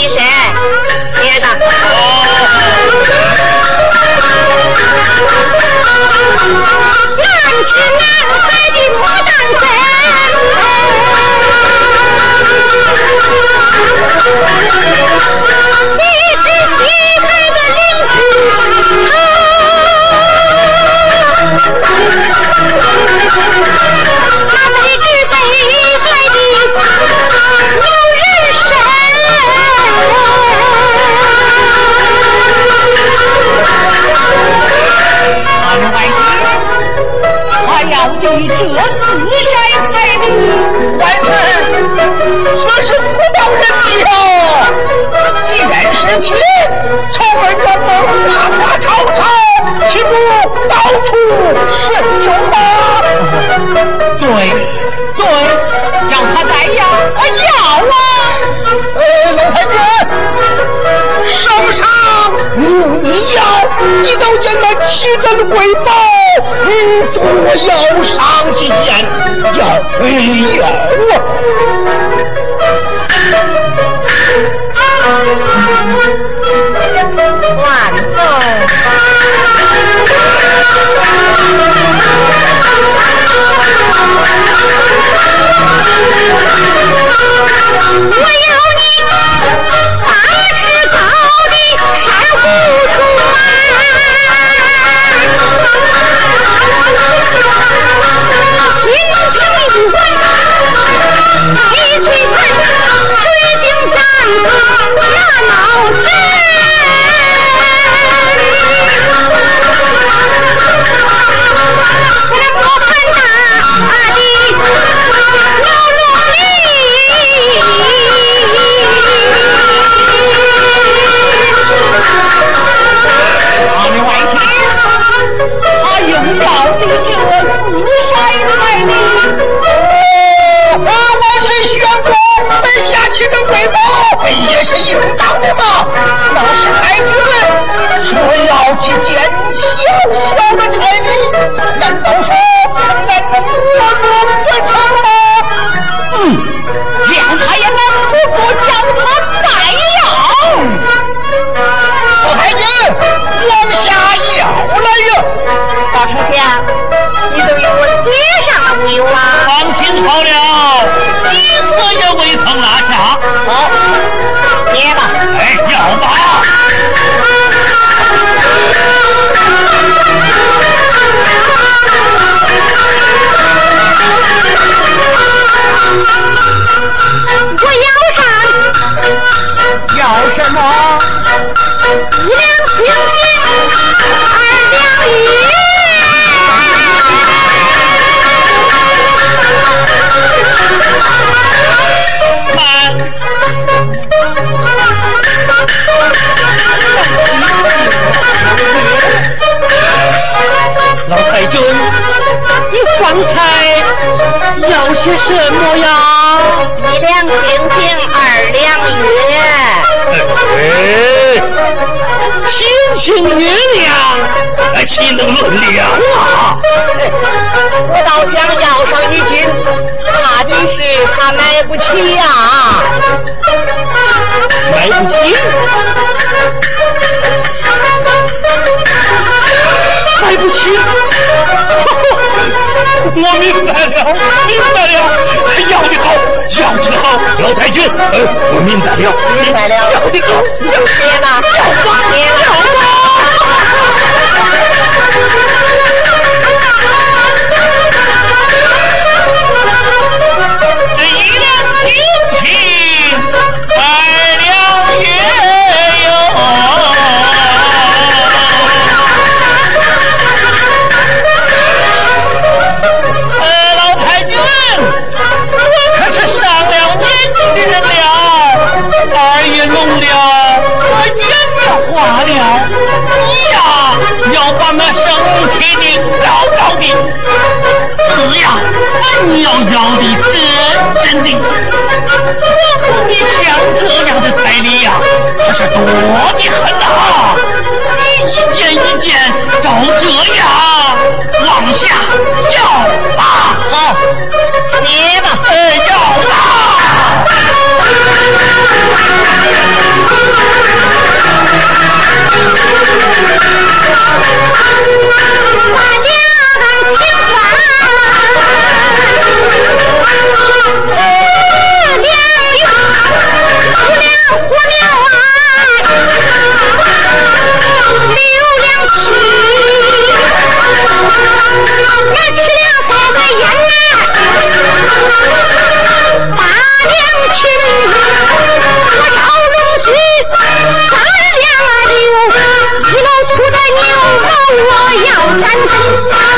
Lisa. 根瑰宝，多要上几件，要要啊！小的彩礼，难道说俺我不不成吗？嗯，将他也拦不住将他再要。老太君，往下要了哟。大丞相，你都与我写上了没有啊？放心好了，我要上，要什么？一两金银，二两玉。老太君，你方才要些什么呀？一两金瓶，二两月。哎，星星月亮，岂能论量啊？我倒想要上一斤，怕的是他买不起呀。买不起？买不起？我明白了，明白了，要的好，要的好，老太君，我明白了，明白了，要的好，要钱吧，要吧，要你要要的真真的。你像这样的彩礼呀，可是多的很呐！你一件一件照这样往下要吧，好，要三分，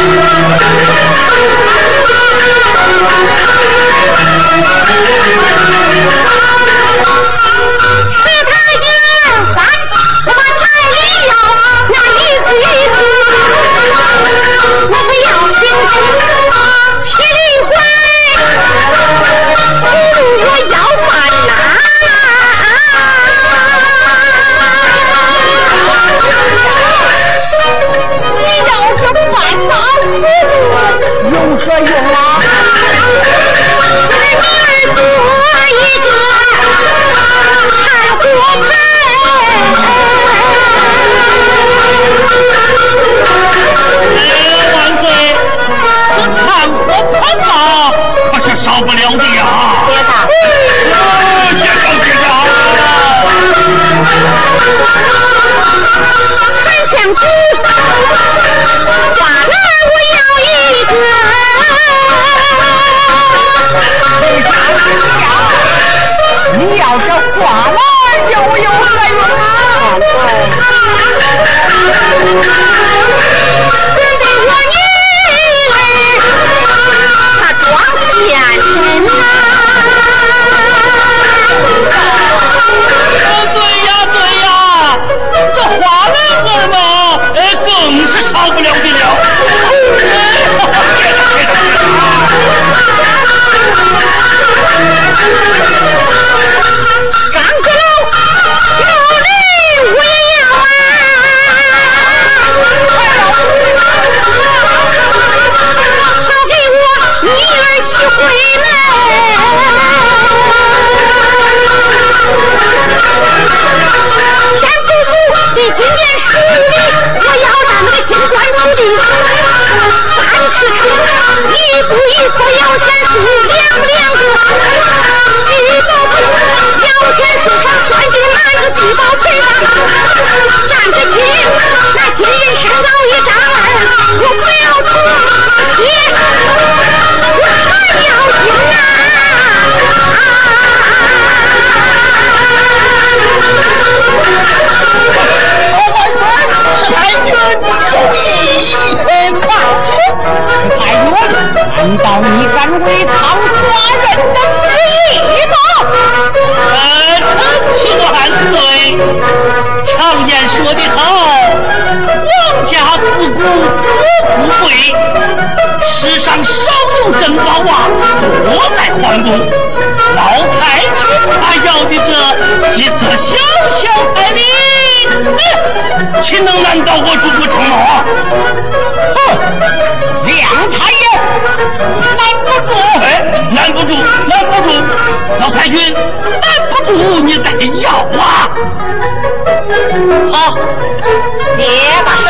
Yeah. 几次小小彩礼岂能难倒我主不成了啊？哼两台也拦不住拦不住拦不住老太君拦不住你再要啊。好别把事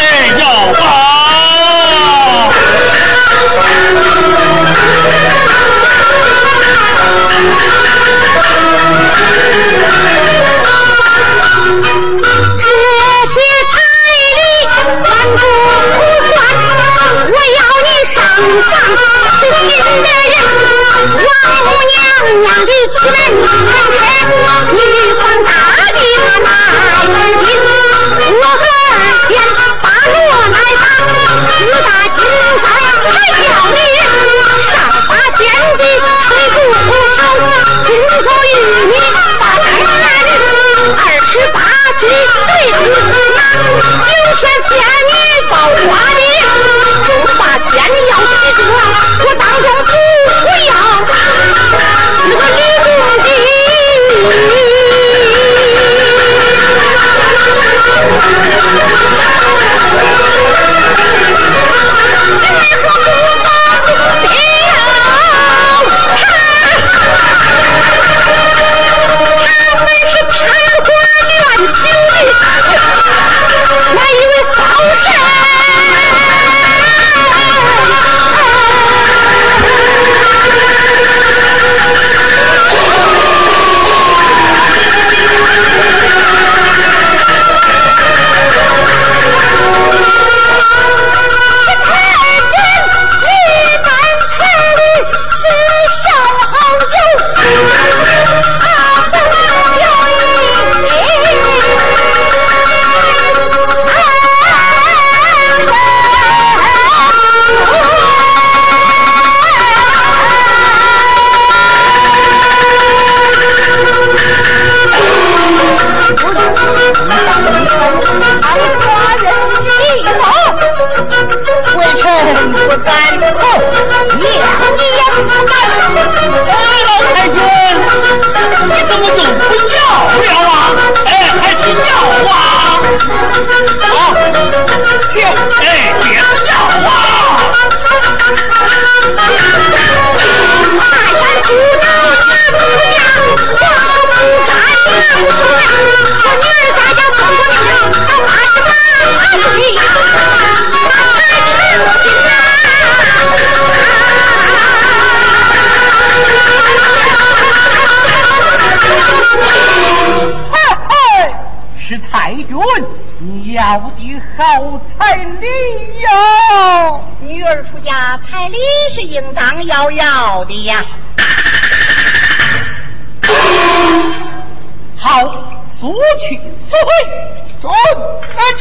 是应当要要的呀。好，速去速回，准，安全。